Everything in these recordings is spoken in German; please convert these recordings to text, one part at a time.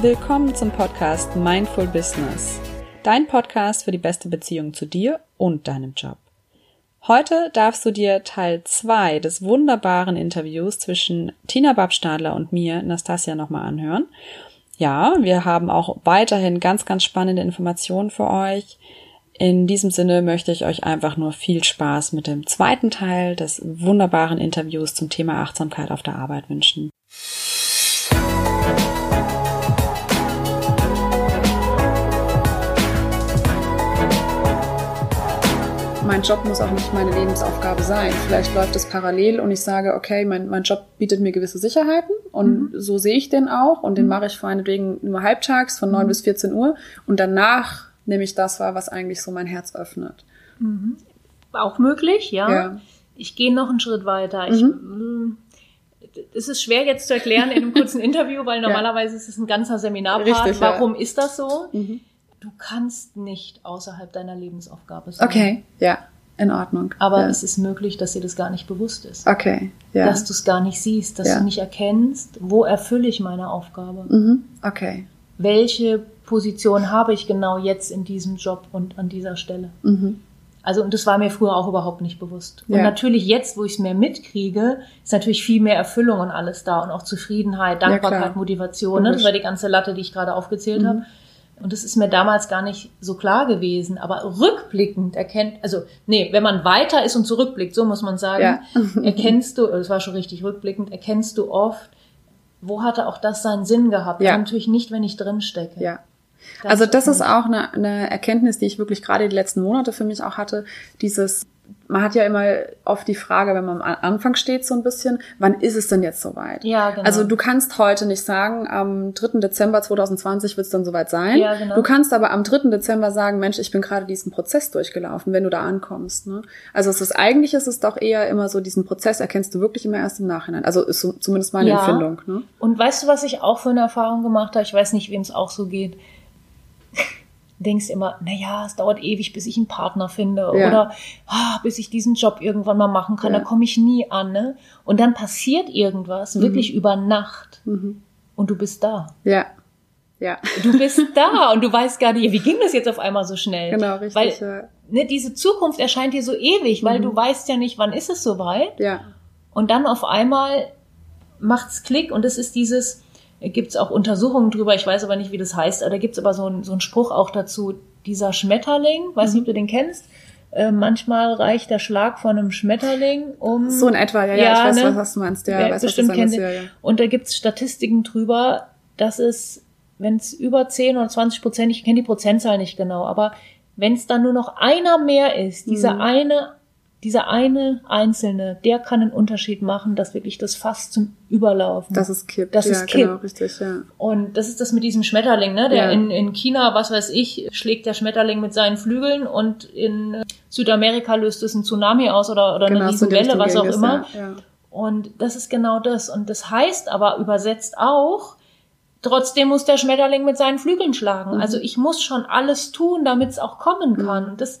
Willkommen zum Podcast Mindful Business, dein Podcast für die beste Beziehung zu dir und deinem Job. Heute darfst du dir Teil 2 des wunderbaren Interviews zwischen Tina Babstadler und mir, Nastasia, nochmal anhören. Ja, wir haben auch weiterhin ganz, ganz spannende Informationen für euch. In diesem Sinne möchte ich euch einfach nur viel Spaß mit dem zweiten Teil des wunderbaren Interviews zum Thema Achtsamkeit auf der Arbeit wünschen. Mein Job muss auch nicht meine Lebensaufgabe sein. Vielleicht läuft es parallel und ich sage, okay, mein, mein Job bietet mir gewisse Sicherheiten und mhm. so sehe ich den auch und den mhm. mache ich vor meinetwegen nur halbtags von 9 mhm. bis 14 Uhr und danach nehme ich das wahr, was eigentlich so mein Herz öffnet. Mhm. Auch möglich, ja. ja. Ich gehe noch einen Schritt weiter. Ich, mhm. es ist schwer jetzt zu erklären in einem kurzen Interview, weil normalerweise ja. ist es ein ganzer Seminarpart. Richtig, Warum ja. ist das so? Mhm. Du kannst nicht außerhalb deiner Lebensaufgabe sein. Okay, ja, in Ordnung. Aber ja. es ist möglich, dass dir das gar nicht bewusst ist. Okay, ja. Dass du es gar nicht siehst, dass ja. du nicht erkennst, wo erfülle ich meine Aufgabe. Mhm. Okay. Welche Position habe ich genau jetzt in diesem Job und an dieser Stelle? Mhm. Also, und das war mir früher auch überhaupt nicht bewusst. Und natürlich jetzt, wo ich es mehr mitkriege, ist natürlich viel mehr Erfüllung und alles da und auch Zufriedenheit, Dankbarkeit, Motivation. Ne? Das war die ganze Latte, die ich gerade aufgezählt mhm. habe. Und das ist mir damals gar nicht so klar gewesen. Aber rückblickend erkennt, also nee, wenn man weiter ist und zurückblickt, so muss man sagen, ja. erkennst du, das war schon richtig rückblickend, erkennst du oft, wo hatte auch das seinen Sinn gehabt. Ja. natürlich nicht, wenn ich drin stecke. Ja. Das also das ist auch eine, eine Erkenntnis, die ich wirklich gerade die letzten Monate für mich auch hatte. Dieses man hat ja immer oft die Frage, wenn man am Anfang steht so ein bisschen, wann ist es denn jetzt soweit? Ja, genau. Also du kannst heute nicht sagen, am 3. Dezember 2020 wird es dann soweit sein. Ja, genau. Du kannst aber am 3. Dezember sagen, Mensch, ich bin gerade diesen Prozess durchgelaufen, wenn du da ankommst. Ne? Also es ist eigentlich ist es doch eher immer so, diesen Prozess erkennst du wirklich immer erst im Nachhinein. Also ist so, zumindest meine ja. Empfindung. Ne? Und weißt du, was ich auch für eine Erfahrung gemacht habe? Ich weiß nicht, wem es auch so geht denkst immer, na ja, es dauert ewig, bis ich einen Partner finde ja. oder ah, bis ich diesen Job irgendwann mal machen kann, ja. da komme ich nie an. Ne? Und dann passiert irgendwas, mhm. wirklich über Nacht mhm. und du bist da. Ja. Ja. Du bist da und du weißt gar nicht, wie ging das jetzt auf einmal so schnell? Genau, richtig. Weil ja. ne, diese Zukunft erscheint dir so ewig, weil mhm. du weißt ja nicht, wann ist es soweit. Ja. Und dann auf einmal macht's Klick und es ist dieses, gibt es auch Untersuchungen drüber, ich weiß aber nicht, wie das heißt, aber da gibt es aber so, ein, so einen Spruch auch dazu, dieser Schmetterling, weiß nicht, ob du den kennst, äh, manchmal reicht der Schlag von einem Schmetterling um... So in etwa, ja, ja, ja ich weiß, ne? was du meinst, ja, ja weiß, bestimmt was du kennt ja, ja. Und da gibt es Statistiken drüber, dass es, wenn es über 10 oder 20 Prozent, ich kenne die Prozentzahl nicht genau, aber wenn es dann nur noch einer mehr ist, dieser mhm. eine dieser eine Einzelne, der kann einen Unterschied machen, dass wirklich das Fass zum Überlaufen. Das ist kippt. Das ja, ist kippt. Genau, richtig, ja. Und das ist das mit diesem Schmetterling, ne? Der ja. in, in China, was weiß ich, schlägt der Schmetterling mit seinen Flügeln und in Südamerika löst es ein Tsunami aus oder, oder genau, eine Riesenwelle, was auch immer. Ja, ja. Und das ist genau das. Und das heißt aber übersetzt auch, trotzdem muss der Schmetterling mit seinen Flügeln schlagen. Mhm. Also ich muss schon alles tun, damit es auch kommen kann. Mhm. Das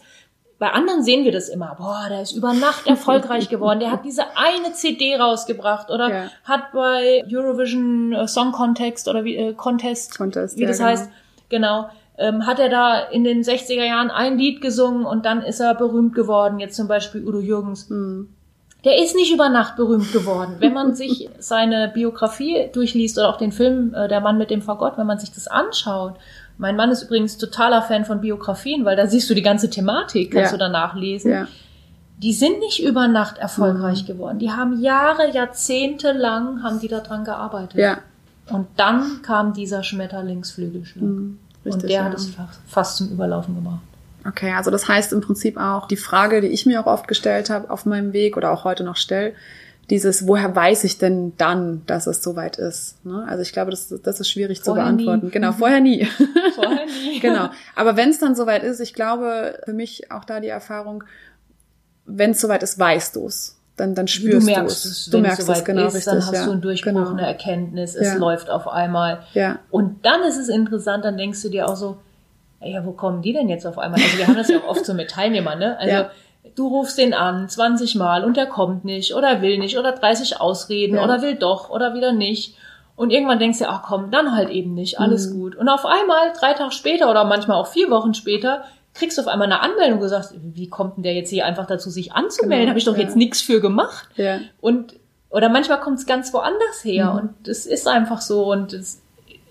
bei anderen sehen wir das immer. Boah, der ist über Nacht erfolgreich geworden. Der hat diese eine CD rausgebracht oder ja. hat bei Eurovision äh, Song Contest oder wie, äh, Contest, Contest wie ja, das genau. heißt, genau, ähm, hat er da in den 60er Jahren ein Lied gesungen und dann ist er berühmt geworden. Jetzt zum Beispiel Udo Jürgens. Mhm. Der ist nicht über Nacht berühmt geworden. Wenn man sich seine Biografie durchliest oder auch den Film äh, Der Mann mit dem Fagott, wenn man sich das anschaut mein Mann ist übrigens totaler Fan von Biografien, weil da siehst du die ganze Thematik, kannst ja. du danach lesen. Ja. Die sind nicht über Nacht erfolgreich mhm. geworden. Die haben Jahre, Jahrzehnte lang haben die daran gearbeitet. Ja. Und dann kam dieser Schmetterlingsflügelschlag. Mhm. Richtig, und der ja. hat es fast zum Überlaufen gebracht. Okay, also das heißt im Prinzip auch, die Frage, die ich mir auch oft gestellt habe auf meinem Weg oder auch heute noch stelle, dieses, woher weiß ich denn dann, dass es soweit ist? Ne? Also ich glaube, das, das ist schwierig vorher zu beantworten. Nie. Genau, vorher nie. Vorher nie. genau. Aber wenn es dann soweit ist, ich glaube, für mich auch da die Erfahrung, wenn es soweit ist, weißt du es. Dann, dann spürst du merkst es. Du merkst es, genau, ist, richtig. Dann hast ja. du einen Durchbruch, genau. eine Erkenntnis, es ja. läuft auf einmal. Ja. Und dann ist es interessant, dann denkst du dir auch so, ja, wo kommen die denn jetzt auf einmal? Also wir haben das ja auch oft so mit Teilnehmern, ne? Also ja du rufst den an 20 Mal und der kommt nicht oder will nicht oder 30 Ausreden ja. oder will doch oder wieder nicht. Und irgendwann denkst du, ach komm, dann halt eben nicht, alles mhm. gut. Und auf einmal, drei Tage später oder manchmal auch vier Wochen später, kriegst du auf einmal eine Anmeldung und sagst, wie kommt denn der jetzt hier einfach dazu, sich anzumelden? Genau, Habe ich doch ja. jetzt nichts für gemacht. Ja. Und oder manchmal kommt es ganz woanders her mhm. und es ist einfach so und es,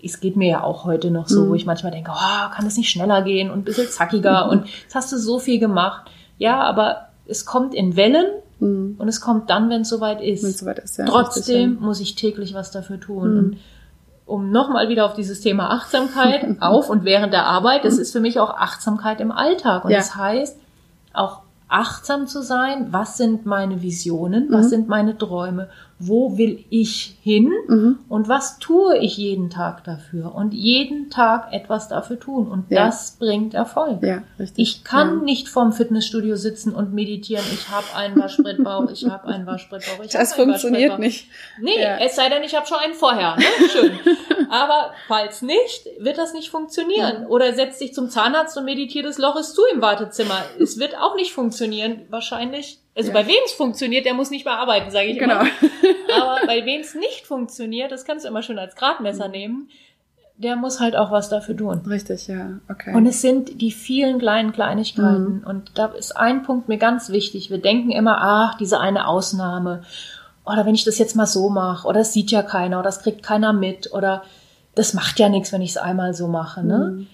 es geht mir ja auch heute noch so, mhm. wo ich manchmal denke, oh, kann es nicht schneller gehen und ein bisschen zackiger und jetzt hast du so viel gemacht. Ja, aber es kommt in Wellen mhm. und es kommt dann, wenn es soweit ist. Wenn's soweit ist ja, Trotzdem richtig, muss ich täglich was dafür tun. Mhm. Und um nochmal wieder auf dieses Thema Achtsamkeit auf und während der Arbeit, das ist für mich auch Achtsamkeit im Alltag. Und ja. das heißt, auch achtsam zu sein, was sind meine Visionen, was mhm. sind meine Träume wo will ich hin mhm. und was tue ich jeden Tag dafür und jeden Tag etwas dafür tun und ja. das bringt Erfolg. Ja, richtig. Ich kann ja. nicht vorm Fitnessstudio sitzen und meditieren, ich habe einen Waschbrettbauch, ich habe einen Waschbrettbauch. Ich das funktioniert nicht. Nee, ja. es sei denn, ich habe schon einen vorher. Ne? Schön. Aber falls nicht, wird das nicht funktionieren. Oder setz dich zum Zahnarzt und meditier das Loch ist zu im Wartezimmer. Es wird auch nicht funktionieren. Wahrscheinlich also ja. bei wem es funktioniert, der muss nicht mehr arbeiten, sage ich genau. immer. Aber bei wem es nicht funktioniert, das kannst du immer schön als Gradmesser nehmen, der muss halt auch was dafür tun. Richtig, ja, okay. Und es sind die vielen kleinen Kleinigkeiten. Mhm. Und da ist ein Punkt mir ganz wichtig. Wir denken immer, ach, diese eine Ausnahme. Oder wenn ich das jetzt mal so mache, oder das sieht ja keiner, oder das kriegt keiner mit, oder das macht ja nichts, wenn ich es einmal so mache. Ne? Mhm.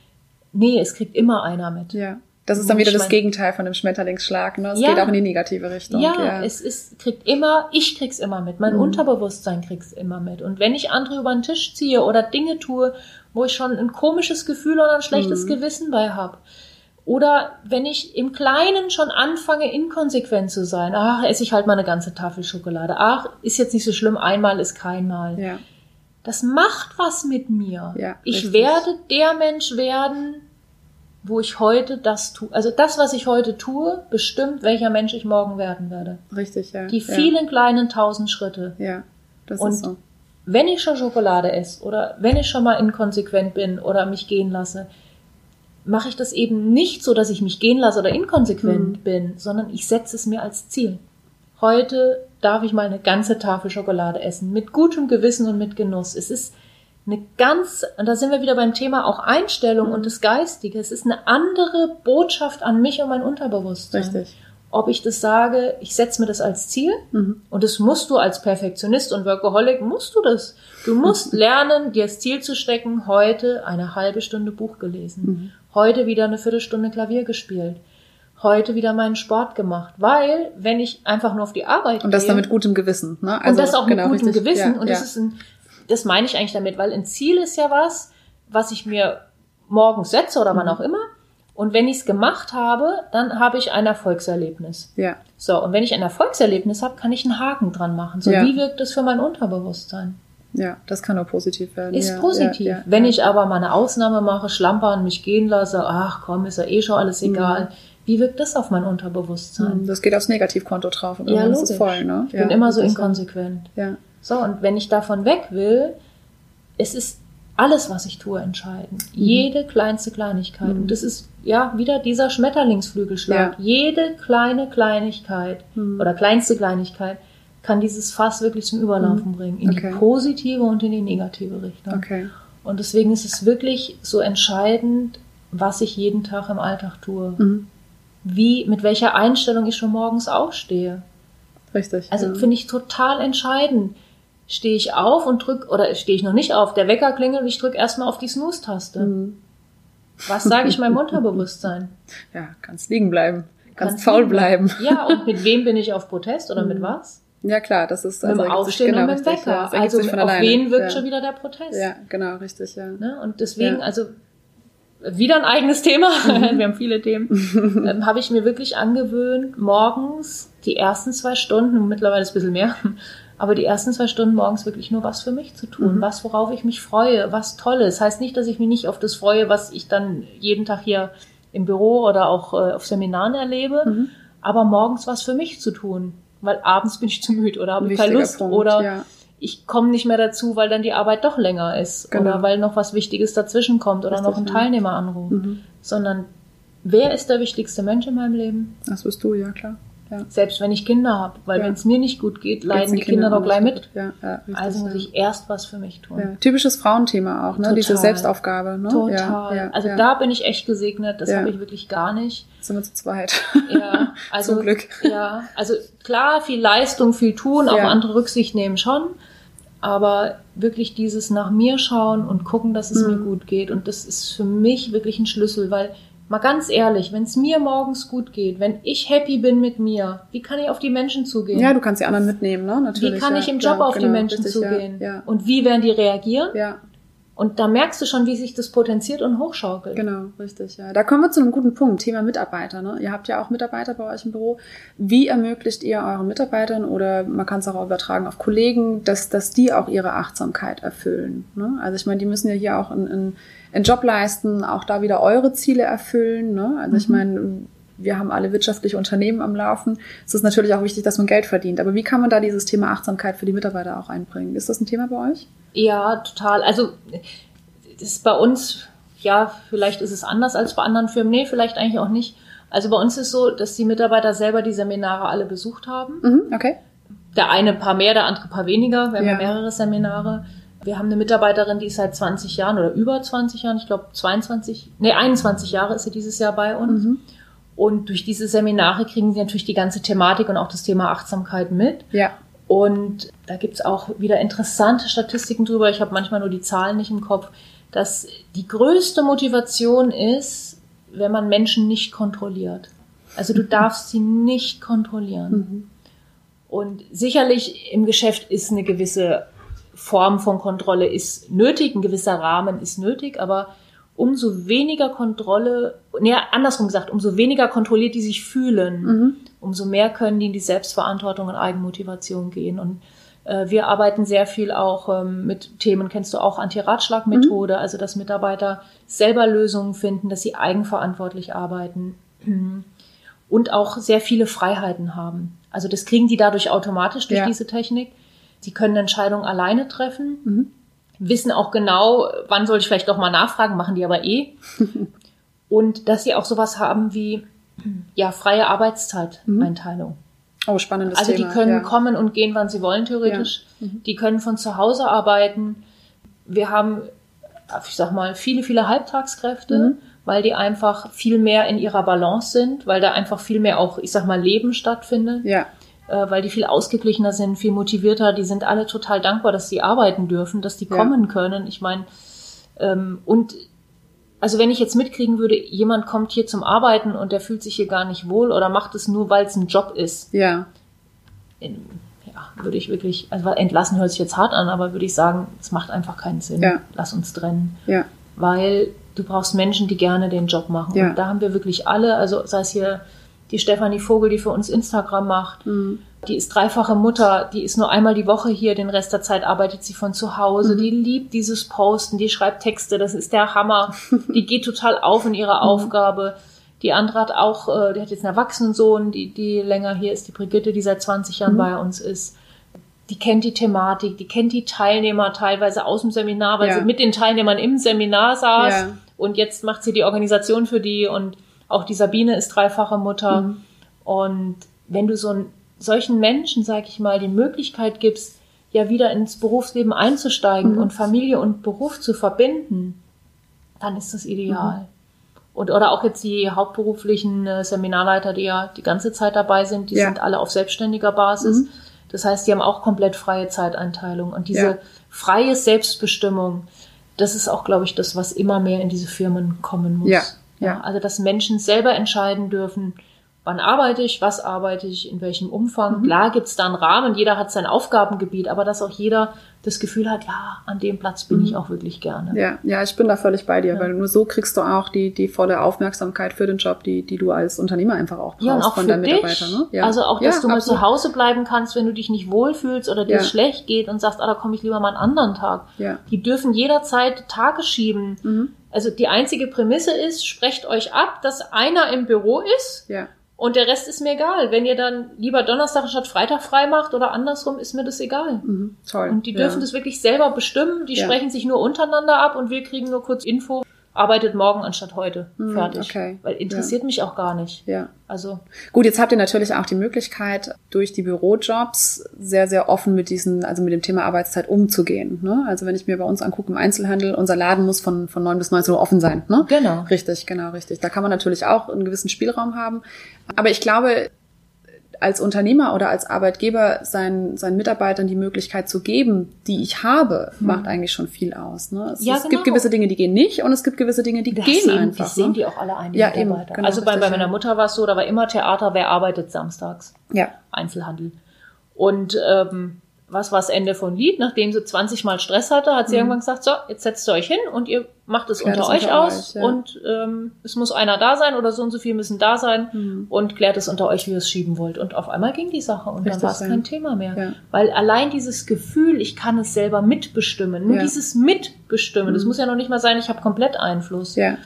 Nee, es kriegt immer einer mit. Ja. Das ist dann wieder das Gegenteil von dem Schmetterlingsschlag. Ne? Es ja, geht auch in die negative Richtung. Ja, ja, es ist, kriegt immer, ich krieg's immer mit. Mein mhm. Unterbewusstsein kriegt's immer mit. Und wenn ich andere über den Tisch ziehe oder Dinge tue, wo ich schon ein komisches Gefühl oder ein schlechtes mhm. Gewissen bei habe, oder wenn ich im Kleinen schon anfange, inkonsequent zu sein, ach, esse ich halt mal eine ganze Tafel Schokolade. Ach, ist jetzt nicht so schlimm, einmal ist kein Mal. Ja. Das macht was mit mir. Ja, ich richtig. werde der Mensch werden, wo ich heute das tue. Also das, was ich heute tue, bestimmt, welcher Mensch ich morgen werden werde. Richtig, ja. Die vielen ja. kleinen tausend Schritte. Ja, das Und ist so. Wenn ich schon Schokolade esse oder wenn ich schon mal inkonsequent bin oder mich gehen lasse, mache ich das eben nicht so, dass ich mich gehen lasse oder inkonsequent hm. bin, sondern ich setze es mir als Ziel. Heute darf ich mal eine ganze Tafel Schokolade essen, mit gutem Gewissen und mit Genuss. Es ist eine ganz, und da sind wir wieder beim Thema auch Einstellung und das Geistige. Es ist eine andere Botschaft an mich und mein Unterbewusstsein. Richtig. Ob ich das sage, ich setze mir das als Ziel mhm. und das musst du als Perfektionist und Workaholic, musst du das. Du musst lernen, dir das Ziel zu stecken, heute eine halbe Stunde Buch gelesen, mhm. heute wieder eine Viertelstunde Klavier gespielt, heute wieder meinen Sport gemacht, weil wenn ich einfach nur auf die Arbeit und das dann mit gutem Gewissen, ne? Also, und das auch genau, mit gutem richtig. Gewissen ja, und ja. das ist ein das meine ich eigentlich damit, weil ein Ziel ist ja was, was ich mir morgens setze oder wann mhm. auch immer. Und wenn ich es gemacht habe, dann habe ich ein Erfolgserlebnis. Ja. So, und wenn ich ein Erfolgserlebnis habe, kann ich einen Haken dran machen. So, ja. wie wirkt das für mein Unterbewusstsein? Ja, das kann nur positiv werden. Ist ja, positiv. Ja, wenn ich aber mal eine Ausnahme mache, schlampern, mich gehen lasse, ach komm, ist ja eh schon alles mhm. egal. Mhm. Wie wirkt das auf mein Unterbewusstsein? Mhm, das geht aufs Negativkonto drauf und ja, ist es voll, ne? Ich bin immer so inkonsequent. Ja. So, und wenn ich davon weg will, es ist alles, was ich tue, entscheidend. Mhm. Jede kleinste Kleinigkeit. Mhm. Und das ist ja wieder dieser Schmetterlingsflügelschlag. Ja. Jede kleine Kleinigkeit mhm. oder kleinste Kleinigkeit kann dieses Fass wirklich zum Überlaufen mhm. bringen. In okay. die positive und in die negative Richtung. Okay. Und deswegen ist es wirklich so entscheidend, was ich jeden Tag im Alltag tue. Mhm. Wie, mit welcher Einstellung ich schon morgens aufstehe. Richtig. Also ja. finde ich total entscheidend. Stehe ich auf und drück, oder stehe ich noch nicht auf, der Wecker klingelt und ich drücke erstmal auf die Snooze-Taste. Mhm. Was sage ich meinem Unterbewusstsein? Ja, kannst liegen bleiben. Kannst, kannst faul bleiben. Ja, und mit wem bin ich auf Protest oder mhm. mit was? Ja, klar, das ist also mit dem Aufstehen genau, und mit dem Wecker. Ja, also auf alleine. wen wirkt ja. schon wieder der Protest? Ja, genau, richtig, ja. Ne? Und deswegen, ja. also wieder ein eigenes Thema, mhm. wir haben viele Themen, ähm, habe ich mir wirklich angewöhnt, morgens die ersten zwei Stunden, mittlerweile ist es ein bisschen mehr, aber die ersten zwei Stunden morgens wirklich nur was für mich zu tun, mhm. was, worauf ich mich freue, was Tolles. Heißt nicht, dass ich mich nicht auf das freue, was ich dann jeden Tag hier im Büro oder auch äh, auf Seminaren erlebe, mhm. aber morgens was für mich zu tun, weil abends bin ich zu müde oder habe keine Lust Punkt, oder ja. ich komme nicht mehr dazu, weil dann die Arbeit doch länger ist genau. oder weil noch was Wichtiges dazwischen kommt oder Richtig, noch ein Teilnehmeranruf, mhm. sondern wer ist der wichtigste Mensch in meinem Leben? Das bist du, ja klar. Ja. Selbst wenn ich Kinder habe, weil ja. wenn es mir nicht gut geht, leiden die Kinder, Kinder doch gleich mit. Richtig, also muss ich erst was für mich tun. Ja. Typisches Frauenthema auch, ne? Total. Diese Selbstaufgabe. Ne? Total. also da bin ich echt gesegnet. Das habe ich wirklich gar nicht. Sind wir zu zweit. Ja, also Zum Glück. Ja, also klar, viel Leistung, viel tun, auf andere Rücksicht nehmen schon. Aber wirklich dieses nach mir schauen und gucken, dass es mhm. mir gut geht. Und das ist für mich wirklich ein Schlüssel, weil Mal ganz ehrlich, wenn es mir morgens gut geht, wenn ich happy bin mit mir, wie kann ich auf die Menschen zugehen? Ja, du kannst die anderen mitnehmen, ne? Natürlich. Wie kann ja, ich im Job ja, auf genau, die Menschen richtig, zugehen? Ja, Und wie werden die reagieren? Ja. Und da merkst du schon, wie sich das potenziert und hochschaukelt. Genau, richtig, ja. Da kommen wir zu einem guten Punkt, Thema Mitarbeiter. Ne? Ihr habt ja auch Mitarbeiter bei euch im Büro. Wie ermöglicht ihr euren Mitarbeitern oder man kann es auch übertragen auf Kollegen, dass, dass die auch ihre Achtsamkeit erfüllen? Ne? Also ich meine, die müssen ja hier auch in, in einen Job leisten, auch da wieder eure Ziele erfüllen. Ne? Also mhm. ich meine, wir haben alle wirtschaftliche Unternehmen am Laufen. Es ist natürlich auch wichtig, dass man Geld verdient. Aber wie kann man da dieses Thema Achtsamkeit für die Mitarbeiter auch einbringen? Ist das ein Thema bei euch? Ja, total. Also das ist bei uns, ja, vielleicht ist es anders als bei anderen Firmen. Nee, vielleicht eigentlich auch nicht. Also bei uns ist so, dass die Mitarbeiter selber die Seminare alle besucht haben. Mhm, okay. Der eine ein paar mehr, der andere ein paar weniger. Wir haben ja mehrere Seminare. Wir haben eine Mitarbeiterin, die ist seit 20 Jahren oder über 20 Jahren, ich glaube 22, nee, 21 Jahre ist sie dieses Jahr bei uns. Mhm. Und durch diese Seminare kriegen sie natürlich die ganze Thematik und auch das Thema Achtsamkeit mit. Ja. Und da gibt's auch wieder interessante Statistiken drüber. Ich habe manchmal nur die Zahlen nicht im Kopf, dass die größte Motivation ist, wenn man Menschen nicht kontrolliert. Also du darfst sie nicht kontrollieren. Mhm. Und sicherlich im Geschäft ist eine gewisse Form von Kontrolle ist nötig, ein gewisser Rahmen ist nötig, aber umso weniger Kontrolle, nee, andersrum gesagt, umso weniger kontrolliert die sich fühlen, mhm. umso mehr können die in die Selbstverantwortung und Eigenmotivation gehen. Und äh, wir arbeiten sehr viel auch ähm, mit Themen, kennst du auch Anti-Ratschlag-Methode, mhm. also dass Mitarbeiter selber Lösungen finden, dass sie eigenverantwortlich arbeiten und auch sehr viele Freiheiten haben. Also das kriegen die dadurch automatisch durch ja. diese Technik. Sie können Entscheidungen alleine treffen, mhm. wissen auch genau, wann soll ich vielleicht doch mal nachfragen, machen die aber eh. Und dass sie auch sowas haben wie ja freie Arbeitszeiteinteilung. Mhm. Oh, spannendes also Thema. Also die können ja. kommen und gehen, wann sie wollen, theoretisch. Ja. Mhm. Die können von zu Hause arbeiten. Wir haben, ich sag mal, viele, viele Halbtagskräfte, mhm. weil die einfach viel mehr in ihrer Balance sind, weil da einfach viel mehr auch, ich sag mal, Leben stattfindet. Ja äh, weil die viel ausgeglichener sind, viel motivierter. Die sind alle total dankbar, dass sie arbeiten dürfen, dass die ja. kommen können. Ich meine, ähm, und also wenn ich jetzt mitkriegen würde, jemand kommt hier zum Arbeiten und der fühlt sich hier gar nicht wohl oder macht es nur, weil es ein Job ist. Ja. In, ja, würde ich wirklich, also entlassen hört sich jetzt hart an, aber würde ich sagen, es macht einfach keinen Sinn. Ja. Lass uns trennen. Ja. Weil du brauchst Menschen, die gerne den Job machen. Ja. Und da haben wir wirklich alle, also sei es hier die Stefanie Vogel, die für uns Instagram macht. Mhm. Die ist dreifache Mutter, die ist nur einmal die Woche hier, den Rest der Zeit arbeitet sie von zu Hause. Mhm. Die liebt dieses Posten, die schreibt Texte, das ist der Hammer. die geht total auf in ihrer mhm. Aufgabe. Die andere hat auch, äh, die hat jetzt einen Erwachsenensohn, die, die länger hier ist, die Brigitte, die seit 20 Jahren mhm. bei uns ist. Die kennt die Thematik, die kennt die Teilnehmer teilweise aus dem Seminar, weil ja. sie mit den Teilnehmern im Seminar saß. Ja. Und jetzt macht sie die Organisation für die und auch die Sabine ist dreifache Mutter. Mhm. Und wenn du so einen, solchen Menschen, sag ich mal, die Möglichkeit gibst, ja wieder ins Berufsleben einzusteigen mhm. und Familie und Beruf zu verbinden, dann ist das ideal. Mhm. Und oder auch jetzt die hauptberuflichen äh, Seminarleiter, die ja die ganze Zeit dabei sind, die ja. sind alle auf selbstständiger Basis. Mhm. Das heißt, die haben auch komplett freie Zeiteinteilung. Und diese ja. freie Selbstbestimmung, das ist auch, glaube ich, das, was immer mehr in diese Firmen kommen muss. Ja, ja. Also, dass Menschen selber entscheiden dürfen, wann arbeite ich, was arbeite ich, in welchem Umfang. Mhm. Klar gibt's da einen Rahmen, jeder hat sein Aufgabengebiet, aber dass auch jeder das Gefühl hat, ja, an dem Platz bin mhm. ich auch wirklich gerne. Ja, ja, ich bin da völlig bei dir, ja. weil nur so kriegst du auch die, die volle Aufmerksamkeit für den Job, die, die du als Unternehmer einfach auch brauchst ja, und auch von deinen Mitarbeitern. Ne? Ja. Also auch, dass ja, du mal zu Hause bleiben kannst, wenn du dich nicht wohlfühlst oder dir schlecht geht und sagst, ah, da komme ich lieber mal einen anderen Tag. Ja. Die dürfen jederzeit Tage schieben. Mhm. Also die einzige Prämisse ist, sprecht euch ab, dass einer im Büro ist. Ja. Und der Rest ist mir egal. Wenn ihr dann lieber Donnerstag statt Freitag frei macht oder andersrum, ist mir das egal. Mhm, toll. Und die dürfen ja. das wirklich selber bestimmen. Die sprechen sich nur untereinander ab und wir kriegen nur kurz Info. arbeitet morgen anstatt heute. Mhm, Fertig. Okay. Weil interessiert ja. mich auch gar nicht. Ja. Also. Gut, jetzt habt ihr natürlich auch die Möglichkeit, durch die Bürojobs sehr, sehr offen mit diesen, also mit dem Thema Arbeitszeit umzugehen. Ne? Also wenn ich mir bei uns angucke im Einzelhandel, unser Laden muss von, von 9 bis 19 Uhr offen sein. Ne? Genau. Richtig, genau, richtig. Da kann man natürlich auch einen gewissen Spielraum haben. Aber ich glaube, als Unternehmer oder als Arbeitgeber seinen, seinen Mitarbeitern die Möglichkeit zu geben, die ich habe, hm. macht eigentlich schon viel aus. Ne? Es, ja, es genau. gibt gewisse Dinge, die gehen nicht und es gibt gewisse Dinge, die das gehen sehen, einfach. Das ne? sehen die auch alle ein, die ja, Mitarbeiter. Eben, genau, also bei, bei meiner Mutter war es so, da war immer Theater, wer arbeitet samstags? Ja. Einzelhandel. Und ähm, was war das Ende von Lied? Nachdem sie 20 Mal Stress hatte, hat sie mhm. irgendwann gesagt, so, jetzt setzt ihr euch hin und ihr macht es unter euch unter aus euch, ja. und ähm, es muss einer da sein oder so und so viel müssen da sein mhm. und klärt es unter euch, wie ihr es schieben wollt. Und auf einmal ging die Sache und Richtig dann war es kein Thema mehr. Ja. Weil allein dieses Gefühl, ich kann es selber mitbestimmen, nur ja. dieses Mitbestimmen, mhm. das muss ja noch nicht mal sein, ich habe komplett Einfluss. Ja.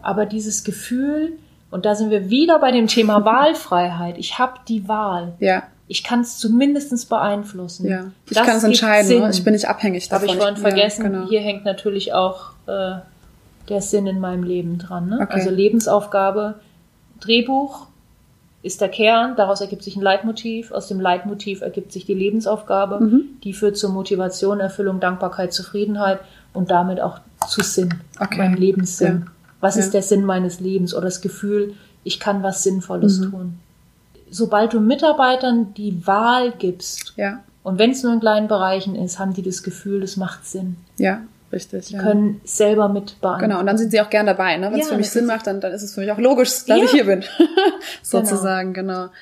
Aber dieses Gefühl, und da sind wir wieder bei dem Thema Wahlfreiheit, ich habe die Wahl. Ja ich kann es zumindest beeinflussen. Ja, ich kann es entscheiden. Ne? Ich bin nicht abhängig davon. Habe ich vorhin vergessen. Ja, genau. Hier hängt natürlich auch äh, der Sinn in meinem Leben dran. Ne? Okay. Also Lebensaufgabe, Drehbuch ist der Kern. Daraus ergibt sich ein Leitmotiv. Aus dem Leitmotiv ergibt sich die Lebensaufgabe. Mhm. Die führt zur Motivation, Erfüllung, Dankbarkeit, Zufriedenheit und damit auch zu Sinn. Okay. Meinem Lebenssinn. Ja. Was ja. ist der Sinn meines Lebens oder das Gefühl, ich kann was Sinnvolles mhm. tun? Sobald du Mitarbeitern die Wahl gibst, ja. und wenn es nur in kleinen Bereichen ist, haben die das Gefühl, das macht Sinn. Ja, richtig. Die ja. können selber mit beantworten. Genau, und dann sind sie auch gern dabei. Ne? Wenn es ja, für mich Sinn macht, dann, dann ist es für mich auch logisch, dass ich hier bin. Sozusagen, genau. genau.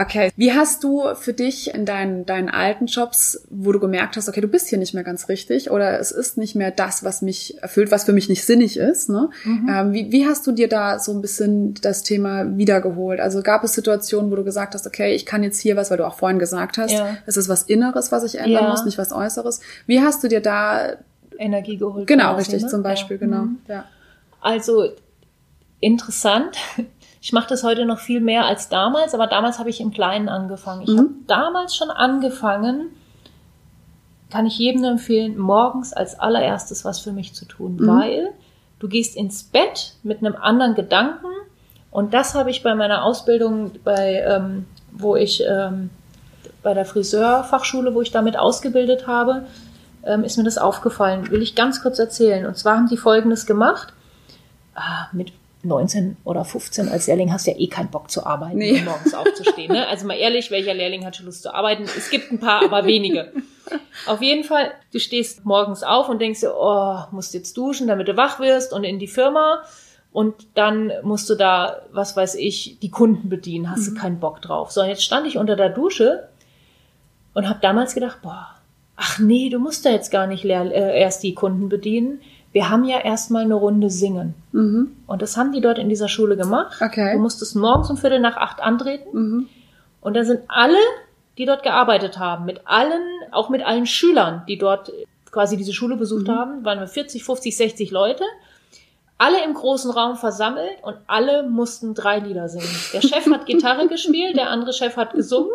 Okay. Wie hast du für dich in deinen, deinen alten Jobs, wo du gemerkt hast, okay, du bist hier nicht mehr ganz richtig oder es ist nicht mehr das, was mich erfüllt, was für mich nicht sinnig ist, ne? Mhm. Ähm, wie, wie hast du dir da so ein bisschen das Thema wiedergeholt? Also gab es Situationen, wo du gesagt hast, okay, ich kann jetzt hier was, weil du auch vorhin gesagt hast, ja. es ist was Inneres, was ich ändern ja. muss, nicht was Äußeres. Wie hast du dir da Energie geholt? Genau, richtig, ne? zum Beispiel, ja. genau. Mhm. Ja. Also interessant. Ich mache das heute noch viel mehr als damals, aber damals habe ich im Kleinen angefangen. Ich mhm. habe damals schon angefangen, kann ich jedem nur empfehlen, morgens als allererstes was für mich zu tun, mhm. weil du gehst ins Bett mit einem anderen Gedanken und das habe ich bei meiner Ausbildung, bei ähm, wo ich ähm, bei der Friseurfachschule, wo ich damit ausgebildet habe, ähm, ist mir das aufgefallen. Will ich ganz kurz erzählen. Und zwar haben die Folgendes gemacht. Ah, mit 19 oder 15 als Lehrling hast du ja eh keinen Bock zu arbeiten nee. morgens aufzustehen. Ne? Also mal ehrlich, welcher Lehrling hat schon Lust zu arbeiten? Es gibt ein paar, aber wenige. Auf jeden Fall, du stehst morgens auf und denkst dir, oh, musst jetzt duschen, damit du wach wirst und in die Firma. Und dann musst du da, was weiß ich, die Kunden bedienen, hast mhm. du keinen Bock drauf. So, und jetzt stand ich unter der Dusche und habe damals gedacht, boah, ach nee, du musst da jetzt gar nicht äh, erst die Kunden bedienen wir haben ja erstmal eine Runde singen. Mhm. Und das haben die dort in dieser Schule gemacht. Okay. Du musstest morgens um Viertel nach acht antreten. Mhm. Und da sind alle, die dort gearbeitet haben, mit allen, auch mit allen Schülern, die dort quasi diese Schule besucht mhm. haben, waren wir 40, 50, 60 Leute, alle im großen Raum versammelt und alle mussten drei Lieder singen. Der Chef hat Gitarre gespielt, der andere Chef hat gesungen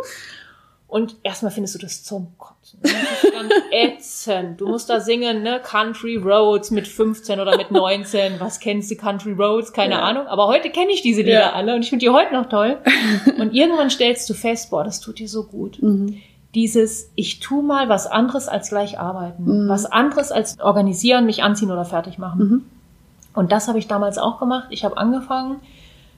und erstmal findest du das zum Kotzen. Das ist ganz ätzend. Du musst da singen, ne? Country Roads mit 15 oder mit 19. Was kennst du Country Roads? Keine ja. Ahnung. Aber heute kenne ich diese Lieder ja. alle und ich finde die heute noch toll. Und irgendwann stellst du fest, boah, das tut dir so gut. Mhm. Dieses, ich tu mal was anderes als gleich arbeiten. Mhm. Was anderes als organisieren, mich anziehen oder fertig machen. Mhm. Und das habe ich damals auch gemacht. Ich habe angefangen,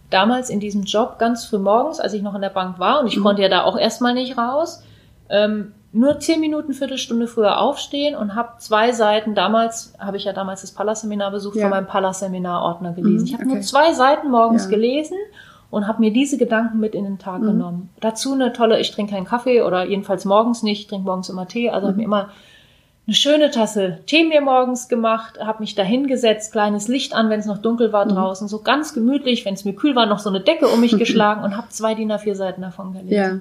damals in diesem Job ganz früh morgens, als ich noch in der Bank war und ich mhm. konnte ja da auch erstmal nicht raus, ähm, nur zehn Minuten, Viertelstunde früher aufstehen und habe zwei Seiten, damals habe ich ja damals das Pallas-Seminar besucht, ja. von meinem Pallas-Seminar-Ordner gelesen. Mhm, ich habe okay. nur zwei Seiten morgens ja. gelesen und habe mir diese Gedanken mit in den Tag mhm. genommen. Dazu eine tolle, ich trinke keinen Kaffee oder jedenfalls morgens nicht, ich trinke morgens immer Tee, also mhm. habe mir immer eine schöne Tasse Tee mir morgens gemacht, habe mich da hingesetzt, kleines Licht an, wenn es noch dunkel war mhm. draußen, so ganz gemütlich, wenn es mir kühl war, noch so eine Decke um mich geschlagen und habe zwei DIN A4 Seiten davon gelesen. Ja.